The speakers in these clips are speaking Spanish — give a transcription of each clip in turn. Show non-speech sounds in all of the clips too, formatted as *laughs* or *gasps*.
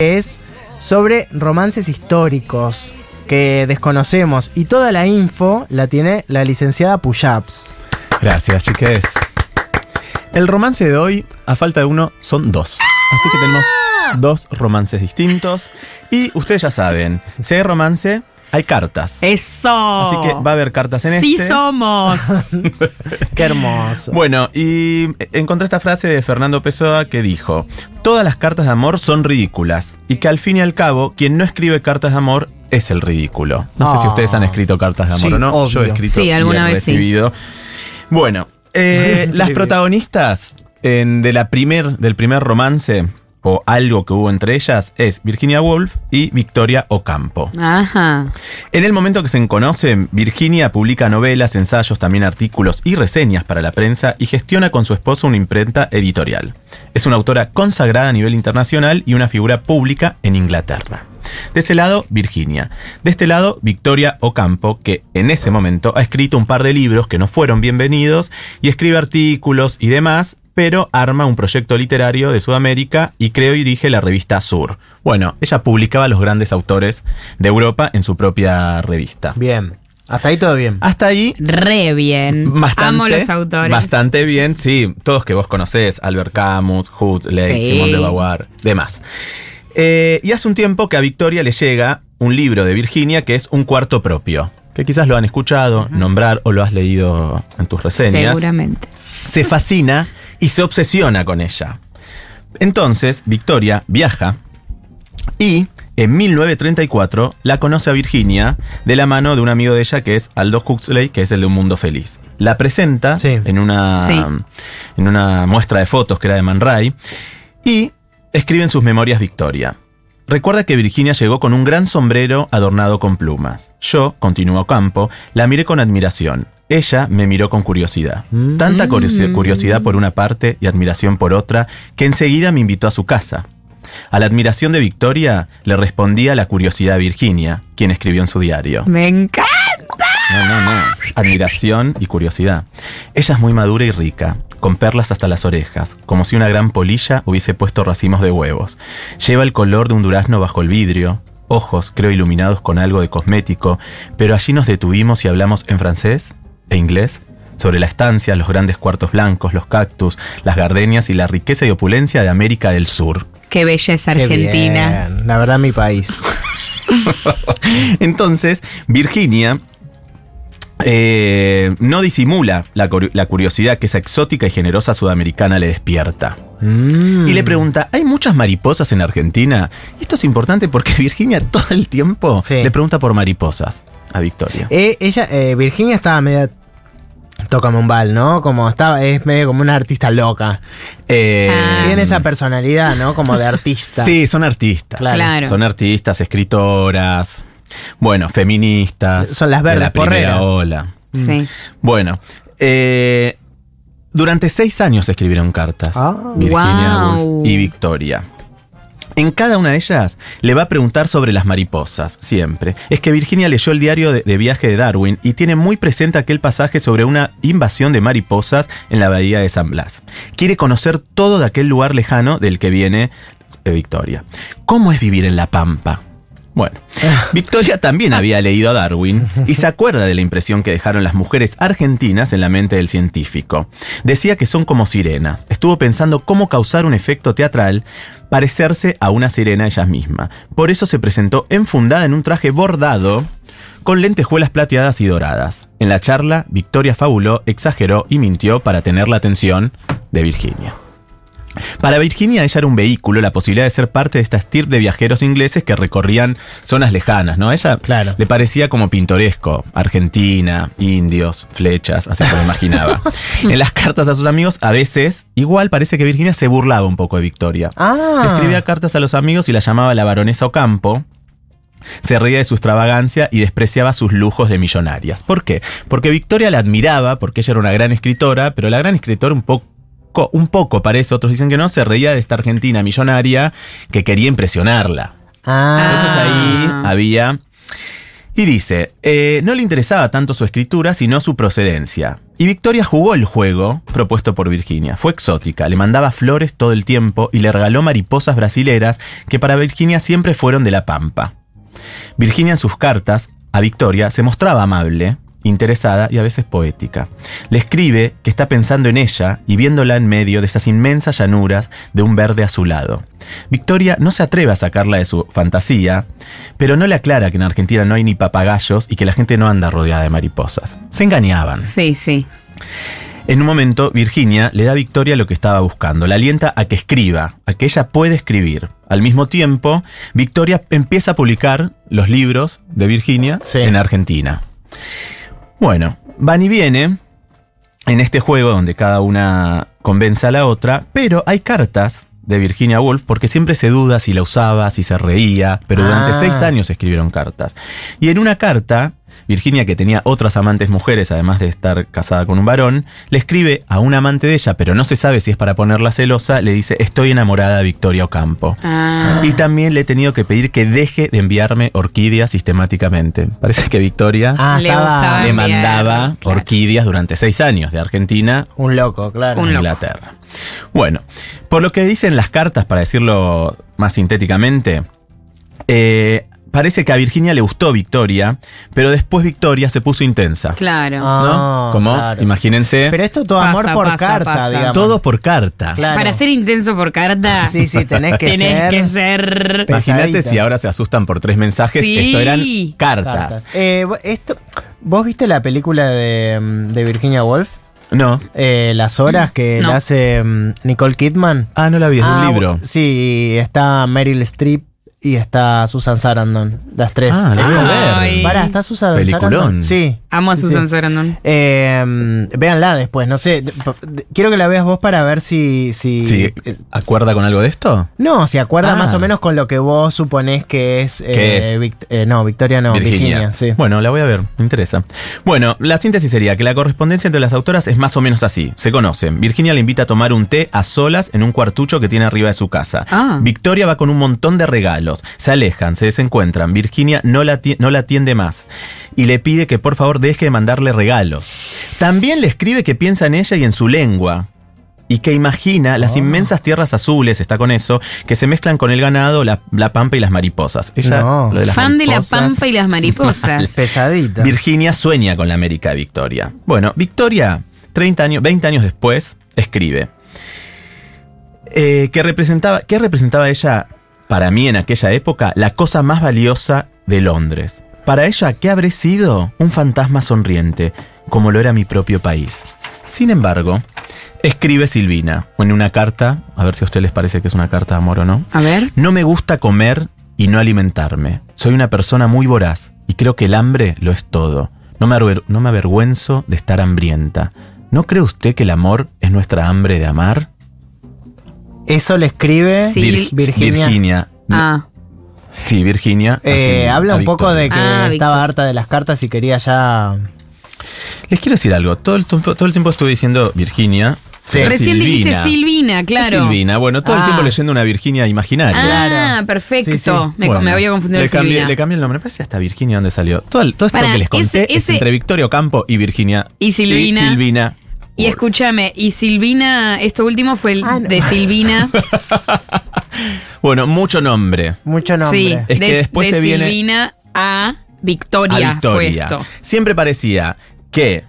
es sobre romances históricos que desconocemos y toda la info la tiene la licenciada Puyaps. Gracias, chiques. El romance de hoy, a falta de uno, son dos. Así que tenemos dos romances distintos. Y ustedes ya saben, si hay romance, hay cartas. Eso. Así que va a haber cartas en Sí este. somos. *laughs* Qué hermoso. Bueno, y encontré esta frase de Fernando Pessoa que dijo: Todas las cartas de amor son ridículas. Y que al fin y al cabo, quien no escribe cartas de amor es el ridículo. No sé si Ah. ustedes han escrito cartas de amor Sí, o no. Yo he escrito Sí, y alguna he vez sí. recibido. Bueno, eh, *laughs* las protagonistas en- de la primer, del primer romance, o algo que hubo entre ellas, es Virginia Woolf y Victoria Ocampo. Ajá. En el momento que se conocen, Virginia publica novelas, ensayos, también artículos y reseñas para la prensa y gestiona con su esposo una imprenta editorial. Es una autora consagrada a nivel internacional y una figura pública en Inglaterra. De ese lado, Virginia. De este lado, Victoria Ocampo, que en ese momento ha escrito un par de libros que no fueron bienvenidos y escribe artículos y demás, pero arma un proyecto literario de Sudamérica y creo y dirige la revista Sur. Bueno, ella publicaba a los grandes autores de Europa en su propia revista. Bien. Hasta ahí todo bien. Hasta ahí, Re bien. bastante, Amo los autores. bastante bien, sí, todos que vos conocés, Albert Camus, Huxley, Sí. Simone de Beauvoir, demás. Eh, y hace un tiempo que a Victoria le llega un libro de Virginia que es Un cuarto propio, que quizás lo han escuchado nombrar o lo has leído en tus reseñas. Seguramente. se fascina y se obsesiona con ella. Entonces, Victoria viaja y en 1934 la conoce a Virginia de la mano de un amigo de ella que es Aldo Huxley, que es el de Un Mundo Feliz. La presenta Sí. en, una, Sí. en una muestra de fotos que era de Man Ray y escribe en sus memorias Victoria. Recuerda que Virginia llegó con un gran sombrero adornado con plumas. Yo, continuó Campo, la miré con admiración. Ella me miró con curiosidad. Tanta curiosi- curiosidad por una parte y admiración por otra, que enseguida me invitó a su casa. A la admiración de Victoria le respondía la curiosidad de Virginia, quien escribió en su diario. Me encanta. No, no, no. Admiración y curiosidad. Ella es muy madura y rica, con perlas hasta las orejas, como si una gran polilla hubiese puesto racimos de huevos. Lleva el color de un durazno bajo el vidrio, ojos, creo, iluminados con algo de cosmético, pero allí nos detuvimos y hablamos en francés e inglés sobre la estancia, los grandes cuartos blancos, los cactus, las gardenias y la riqueza y opulencia de América del Sur. Qué belleza Qué argentina. bien. La verdad, mi país. *laughs* Entonces, Virginia eh, no disimula la, la curiosidad que esa exótica y generosa sudamericana le despierta. Mm. Y le pregunta, ¿hay muchas mariposas en Argentina? Esto es importante porque *laughs* Virginia todo el tiempo Sí. le pregunta por mariposas a Victoria. Eh, ella, eh, Virginia estaba media toca Mombal, ¿no? Como estaba, es medio como una artista loca. Eh, Ah. Tiene esa personalidad, ¿no? Como de artista. *laughs* Sí, son artistas. Claro. Claro. Son artistas, escritoras, bueno, feministas. Son las de verdes la primera porreras. ola. Sí. Bueno, eh, durante seis años escribieron cartas. Ah. Virginia Wow. Woolf y Victoria. En cada una de ellas le va a preguntar sobre las mariposas, siempre. Es que Virginia leyó el diario de, viaje de Darwin y tiene muy presente aquel pasaje sobre una invasión de mariposas en la bahía de San Blas. Quiere conocer todo de aquel lugar lejano del que viene eh, Victoria. ¿Cómo es vivir en la pampa? Bueno, Victoria también había leído a Darwin y se acuerda de la impresión que dejaron las mujeres argentinas en la mente del científico. Decía que son como sirenas. Estuvo pensando cómo causar un efecto teatral, parecerse a una sirena ellas mismas. Por eso se presentó enfundada en un traje bordado con lentejuelas plateadas y doradas. En la charla, Victoria fabuló, exageró y mintió para tener la atención de Virginia. Para Virginia ella era un vehículo, la posibilidad de ser parte de esta estirpe de viajeros ingleses que recorrían zonas lejanas, ¿no? A ella Claro. le parecía como pintoresco, Argentina, indios, flechas, así se lo imaginaba. *laughs* en las cartas a sus amigos, a veces, igual parece que Virginia se burlaba un poco de Victoria. Ah. Le escribía cartas a los amigos y la llamaba la baronesa Ocampo. Se reía de su extravagancia y despreciaba sus lujos de millonarias. ¿Por qué? Porque Victoria la admiraba, porque ella era una gran escritora, pero la gran escritora un poco, un poco parece, otros dicen que no, se reía de esta Argentina millonaria que quería impresionarla. Ah. Entonces ahí había... Y dice, eh, no le interesaba tanto su escritura, sino su procedencia. Y Victoria jugó el juego propuesto por Virginia. Fue exótica, le mandaba flores todo el tiempo y le regaló mariposas brasileras que para Virginia siempre fueron de la pampa. Virginia en sus cartas a Victoria se mostraba amable, interesada y a veces poética. Le escribe que está pensando en ella y viéndola en medio de esas inmensas llanuras de un verde azulado. Victoria no se atreve a sacarla de su fantasía, pero no le aclara que en Argentina no hay ni papagayos y que la gente no anda rodeada de mariposas. Se engañaban. Sí, sí. En un momento, Virginia le da a Victoria lo que estaba buscando, la alienta a que escriba, a que ella puede escribir. Al mismo tiempo, Victoria empieza a publicar los libros de Virginia Sí. en Argentina. Bueno, van y viene en este juego donde cada una convence a la otra, pero hay cartas de Virginia Woolf porque siempre se duda si la usaba, si se reía, pero durante Ah. seis años escribieron cartas. Y en una carta, Virginia, que tenía otras amantes mujeres, además de estar casada con un varón, le escribe a un amante de ella, pero no se sabe si es para ponerla celosa, le dice, estoy enamorada de Victoria Ocampo. Ah. Y también le he tenido que pedir que deje de enviarme orquídeas sistemáticamente. Parece que Victoria Ah, Le estaba mandaba claro. orquídeas durante seis años de Argentina un loco, claro. Un a loco. Inglaterra. Bueno, por lo que dicen las cartas, para decirlo más sintéticamente, eh, parece que a Virginia le gustó Victoria, pero después Victoria se puso intensa. Claro. Ah, ¿No? Como, claro. imagínense, Pero esto todo Pasa, amor por pasa, carta, pasa. digamos. todo por carta. Claro. Para ser intenso por carta. *laughs* Sí, sí, tenés que tenés ser. que ser. Imagínate si ahora se asustan por tres mensajes, Sí. esto eran cartas. cartas. Eh, esto, ¿Vos viste la película de, mm, de Virginia Woolf? No. Eh, Las horas que No. la hace mm, Nicole Kidman. Ah, no la vi, es de Ah, un libro. Sí, está Meryl Streep y está Susan Sarandon. Las tres. Ah, la Es voy a como-. Pará, ¿está Susan Peliculón. Sarandon? Sí. Amo a Sí, Susan sí. Sarandon. Eh, véanla después, no sé. Quiero que la veas vos para ver si. si Sí, eh, ¿Acuerda con algo de esto? No, se acuerda Ah. más o menos con lo que vos suponés que es. ¿Qué eh, es? Vict- eh, no, Victoria no, Virginia, sí. Bueno, la voy a ver, me interesa. Bueno, la síntesis sería que la correspondencia entre las autoras es más o menos así. Se conocen. Virginia le invita a tomar un té a solas en un cuartucho que tiene arriba de su casa. Ah. Victoria va con un montón de regalos. Se alejan, se desencuentran. Virginia no la, no la atiende más. Y le pide que por favor deje de mandarle regalos. También le escribe que piensa en ella y en su lengua. Y que imagina las Ah. inmensas tierras azules, está con eso, que se mezclan con el ganado, la, la pampa y las mariposas. Ella, No. lo de las Fan de la pampa y las *laughs* mariposas. Pesadita. Virginia sueña con la América de Victoria. Bueno, Victoria, 30 años, 20 años después, escribe. eh, que representaba, ¿Qué representaba ella para mí en aquella época? La cosa más valiosa de Londres. Para ella, ¿qué habré sido? Un fantasma sonriente, como lo era mi propio país. Sin embargo, escribe Silvina en una carta, a ver si a ustedes les parece que es una carta de amor o no. A ver. No me gusta comer y no alimentarme. Soy una persona muy voraz y creo que el hambre lo es todo. No me, no me avergüenzo de estar hambrienta. ¿No cree usted que el amor es nuestra hambre de amar? Eso le escribe Sí. Vir- Virginia. Virginia. Ah. Sí, Virginia. Eh, habla un poco de que Ah, estaba Victoria. harta de las cartas y quería ya. Les quiero decir algo. Todo el, tiempo- todo el tiempo estuve diciendo Virginia. Sí. pero Recién dijiste Silvina. Silvina, claro. Silvina. Bueno, todo el Ah. tiempo leyendo una Virginia imaginaria. Ah, Claro. perfecto. Sí, sí. Me, Bueno, me voy a confundir le cambié, Silvina. le cambié el nombre. Me parece hasta Virginia dónde salió. Todo, esto que les conté ese- es ese- entre Victoria Ocampo y Virginia. Y Silvina. Silvina. Y escúchame, y Silvina, esto último fue el Ah, no. de Silvina. *laughs* Bueno, mucho nombre. Mucho nombre. sí, Es que de, después de se viene- Silvina a a Victoria, fue Victoria. esto. Siempre parecía que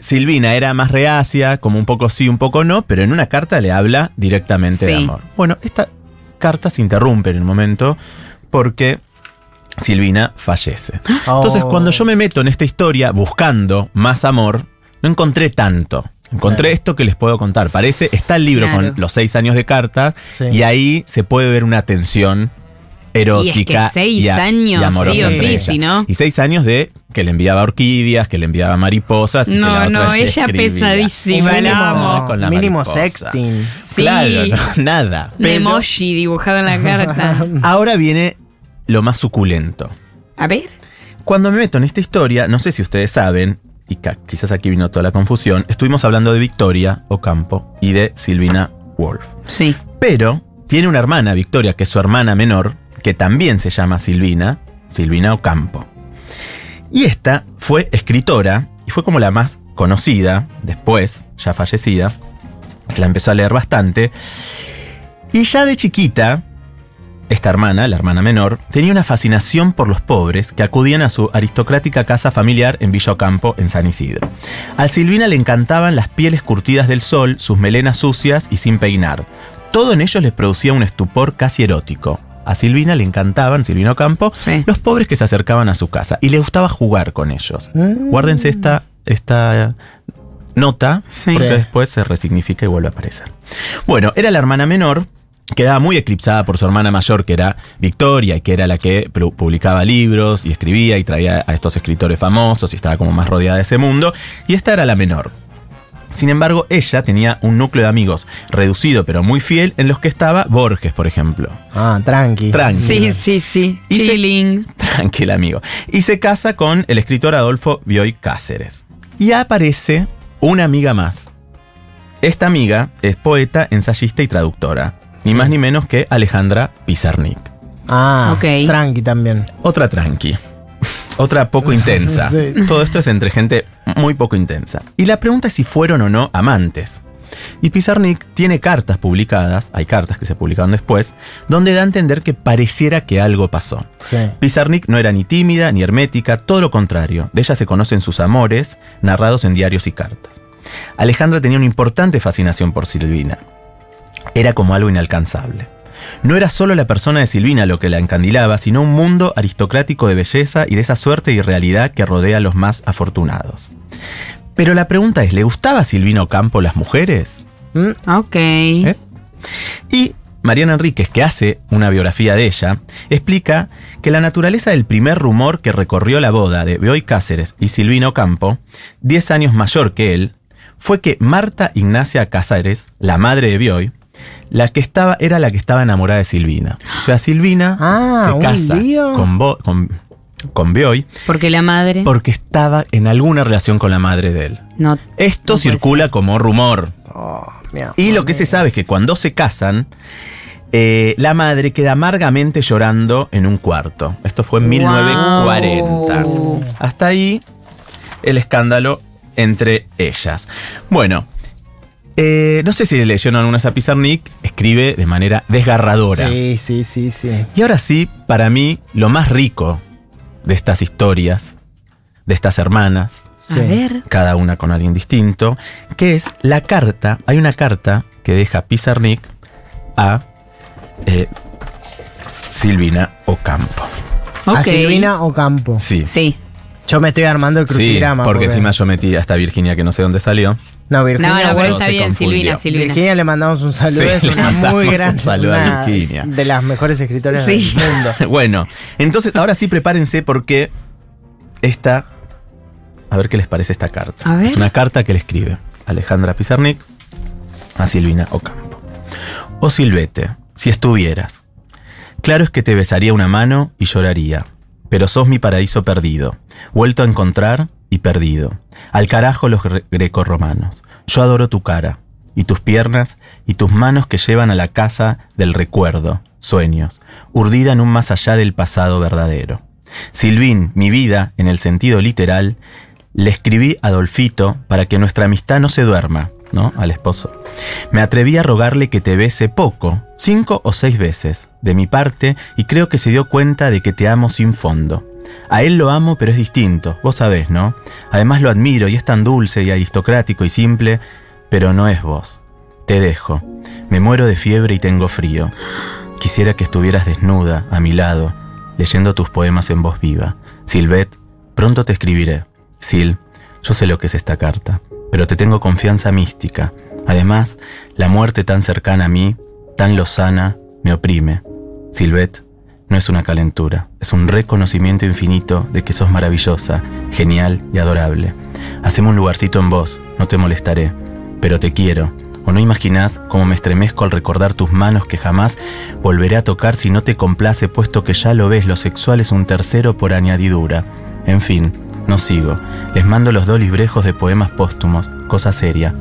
Silvina era más reacia, como un poco sí, un poco no, pero en una carta le habla directamente de amor. Bueno, esta carta se interrumpe en un momento porque Silvina fallece. Oh. *gasps* Entonces, cuando yo me meto en esta historia buscando más amor, no encontré tanto. Encontré Claro. esto que les puedo contar. Parece, está el libro Claro. con los seis años de carta Sí. y ahí se puede ver una tensión erótica. Y es que seis a- años, amorosa sí o sí, si no. Y seis años de que le enviaba orquídeas, que le enviaba mariposas. y que la No, otra no, ella escribía. pesadísima, la mínimo- amo. Con la mínimo mariposa. sexting. Sí. Claro, no, nada. Pero emoji dibujado en la carta. *laughs* ahora viene lo más suculento. A ver. Cuando me meto en esta historia, no sé si ustedes saben, y quizás aquí vino toda la confusión, estuvimos hablando de Victoria Ocampo y de Silvina Wolf. Sí. Pero tiene una hermana, Victoria, que es su hermana menor, que también se llama Silvina, Silvina Ocampo. Y esta fue escritora y fue como la más conocida, después, ya fallecida. Se la empezó a leer bastante. Y ya de chiquita, esta hermana, la hermana menor, tenía una fascinación por los pobres que acudían a su aristocrática casa familiar en Villa Ocampo, en San Isidro. A Silvina le encantaban las pieles curtidas del sol, sus melenas sucias y sin peinar. Todo en ellos les producía un estupor casi erótico. A Silvina le encantaban, Silvina Ocampo, Sí. los pobres que se acercaban a su casa y le gustaba jugar con ellos. Mm. Guárdense esta, esta nota, Sí. porque después se resignifica y vuelve a aparecer. Bueno, era la hermana menor, quedaba muy eclipsada por su hermana mayor, que era Victoria, y que era la que pu- publicaba libros y escribía y traía a estos escritores famosos y estaba como más rodeada de ese mundo, y esta era la menor. Sin embargo, ella tenía un núcleo de amigos reducido pero muy fiel en los que estaba Borges, por ejemplo. Ah, tranqui. Tranqui. Sí, sí, sí. Y se- Chilling. *laughs* Tranquil, amigo. Y se casa con el escritor Adolfo Bioy Cáceres. Y aparece una amiga más. Esta amiga es poeta, ensayista y traductora. Ni Sí. más ni menos que Alejandra Pizarnik. Ah, Ok. tranqui también. Otra tranqui. Otra poco intensa. *laughs* Sí. Todo esto es entre gente muy poco intensa. Y la pregunta es si fueron o no amantes. Y Pizarnik tiene cartas publicadas, hay cartas que se publicaron después, donde da a entender que pareciera que algo pasó. Sí. Pizarnik no era ni tímida ni hermética, todo lo contrario. De ella se conocen sus amores, narrados en diarios y cartas. Alejandra tenía una importante fascinación por Silvina. Era como algo inalcanzable. No era solo la persona de Silvina lo que la encandilaba, sino un mundo aristocrático de belleza y de esa suerte y realidad que rodea a los más afortunados. Pero la pregunta es, ¿le gustaba a Silvina Ocampo las mujeres? Mm, Ok. ¿Eh? Y Mariana Enríquez, que hace una biografía de ella, explica que la naturaleza del primer rumor que recorrió la boda de Bioy Cáceres y Silvina Ocampo, 10 años mayor que él, fue que Marta Ignacia Cáceres, la madre de Bioy, la que estaba, era la que estaba enamorada de Silvina. O sea, Silvina *gasps* Ah, se casa lío. con, Bo- con, con Bioy Porque la madre porque estaba en alguna relación con la madre de él. no. Esto No circula como rumor. oh. Y lo que se sabe es que cuando se casan, eh, la madre queda amargamente llorando en un cuarto. Esto fue en 1940. Wow. Hasta ahí el escándalo entre ellas. Bueno, eh, no sé si leyeron alguna vez a Pizarnik, escribe de manera desgarradora. Sí, sí, sí, sí. Y ahora sí, para mí, lo más rico de estas historias, de estas hermanas, sí. A ver. cada una con alguien distinto, que es la carta, hay una carta que deja Pizarnik a eh, Silvina Ocampo. Ok. ¿A Silvina o Campo? Sí. Sí. Yo me estoy armando el Sí, crucigrama. porque encima yo metí a esta Virginia que no sé dónde salió. No, Virginia. No, no, pero está se bien. Silvina, Silvina. Virginia le mandamos un saludo. Sí, es una muy un gran. saludo a Virginia. De las mejores escritoras Sí. del mundo. *laughs* bueno, entonces ahora sí prepárense porque esta... A ver qué les parece esta carta. Es una carta que le escribe Alejandra Pizarnik a Silvina Ocampo. Oh Silvete, si estuvieras. Claro es que te besaría una mano y lloraría, pero sos mi paraíso perdido, vuelto a encontrar y perdido. Al carajo los gre- grecorromanos. Yo adoro tu cara, y tus piernas, y tus manos que llevan a la casa del recuerdo, sueños, urdida en un más allá del pasado verdadero. Silvín, mi vida, en el sentido literal, le escribí a Adolfito para que nuestra amistad no se duerma, ¿no? Al esposo. Me atreví a rogarle que te bese poco, cinco o seis veces, de mi parte, y creo que se dio cuenta de que te amo sin fondo. A él lo amo, pero es distinto, vos sabés, ¿no? Además lo admiro y es tan dulce y aristocrático y simple, pero no es vos. Te dejo. Me muero de fiebre y tengo frío. Quisiera que estuvieras desnuda, a mi lado, leyendo tus poemas en voz viva. Silvet, pronto te escribiré. Sil, yo sé lo que es esta carta, pero te tengo confianza mística. Además, la muerte tan cercana a mí, tan lozana, me oprime. Silvet, no es una calentura, es un reconocimiento infinito de que sos maravillosa, genial y adorable. Haceme un lugarcito en vos, no te molestaré, pero te quiero. ¿O no imaginás cómo me estremezco al recordar tus manos que jamás volveré a tocar si no te complace, puesto que ya lo ves, lo sexual es un tercero por añadidura? En fin, no sigo. Les mando los dos librejos de poemas póstumos, cosa seria.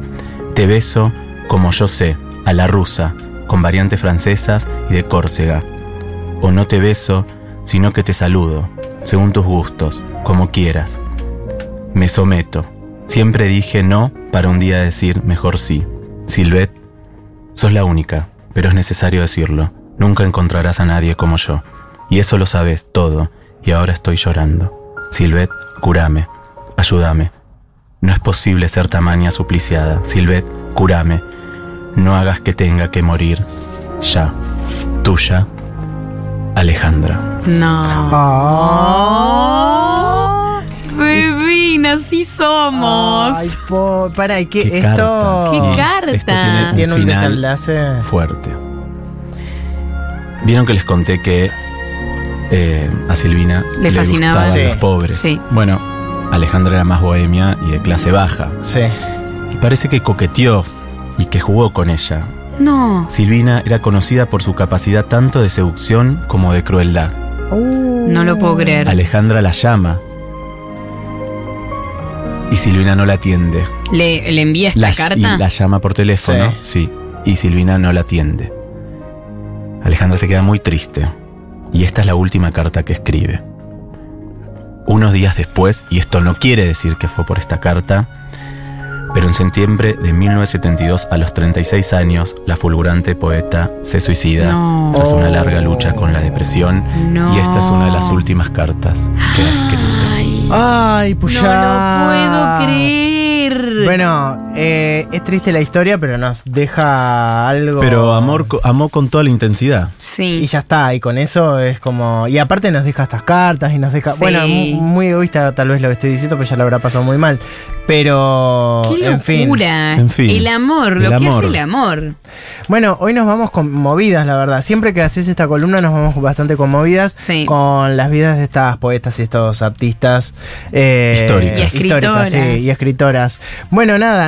Te beso como yo sé, a la rusa, con variantes francesas y de Córcega. O no te beso, sino que te saludo. según tus gustos, como quieras. Me someto. Siempre dije no para un día decir mejor sí. Silvet, sos la única, pero es necesario decirlo. Nunca encontrarás a nadie como yo. Y eso lo sabes todo, y ahora estoy llorando. Silvet, curame, ayúdame. No es posible ser tamaña supliciada. Silvet, curame. No hagas que tenga que morir. Ya. Tuya, Alejandra. No. Ah. Bebina, así somos. Ay, po, para, ¿y qué? Qué esto carta. Qué carta. Esto tiene un, tiene un final desenlace. fuerte. Vieron que les conté que eh, a Silvina Le fascinaba. gustaban Sí. los pobres. Sí. Bueno, Alejandra era más bohemia y de clase baja. Sí. Y parece que coqueteó y que jugó con ella. No. Silvina era conocida por su capacidad tanto de seducción como de crueldad. No lo puedo creer. Alejandra la llama. Y Silvina no la atiende. ¿Le, le envía esta La, carta? Y la llama por teléfono, sí. Y Silvina no la atiende. Alejandra se queda muy triste. Y esta es la última carta que escribe. Unos días después, y esto no quiere decir que fue por esta carta, pero en septiembre de 1972, a los 36 años, la fulgurante poeta se suicida No. tras una larga lucha con la depresión. No. Y esta es una de las últimas cartas que ha escrito. Ay, Ay, pues no ya. lo puedo creer. Bueno, eh, es triste la historia, pero nos deja algo. Pero amor, amó con toda la intensidad. Y Sí. ya está, y con eso es como. Y aparte nos deja estas cartas y nos deja. Sí. Bueno, mu- muy egoísta tal vez lo que estoy diciendo, pero ya lo habrá pasado muy mal. Pero. Qué en fin. locura. En fin. El amor, El lo que hace el amor. Bueno, hoy nos vamos conmovidas, la verdad. Siempre que haces esta columna nos vamos bastante conmovidas Sí. con las vidas de estas poetas y estos artistas eh, Históricas. Y escritoras. históricas, sí, y escritoras. Bueno, nada,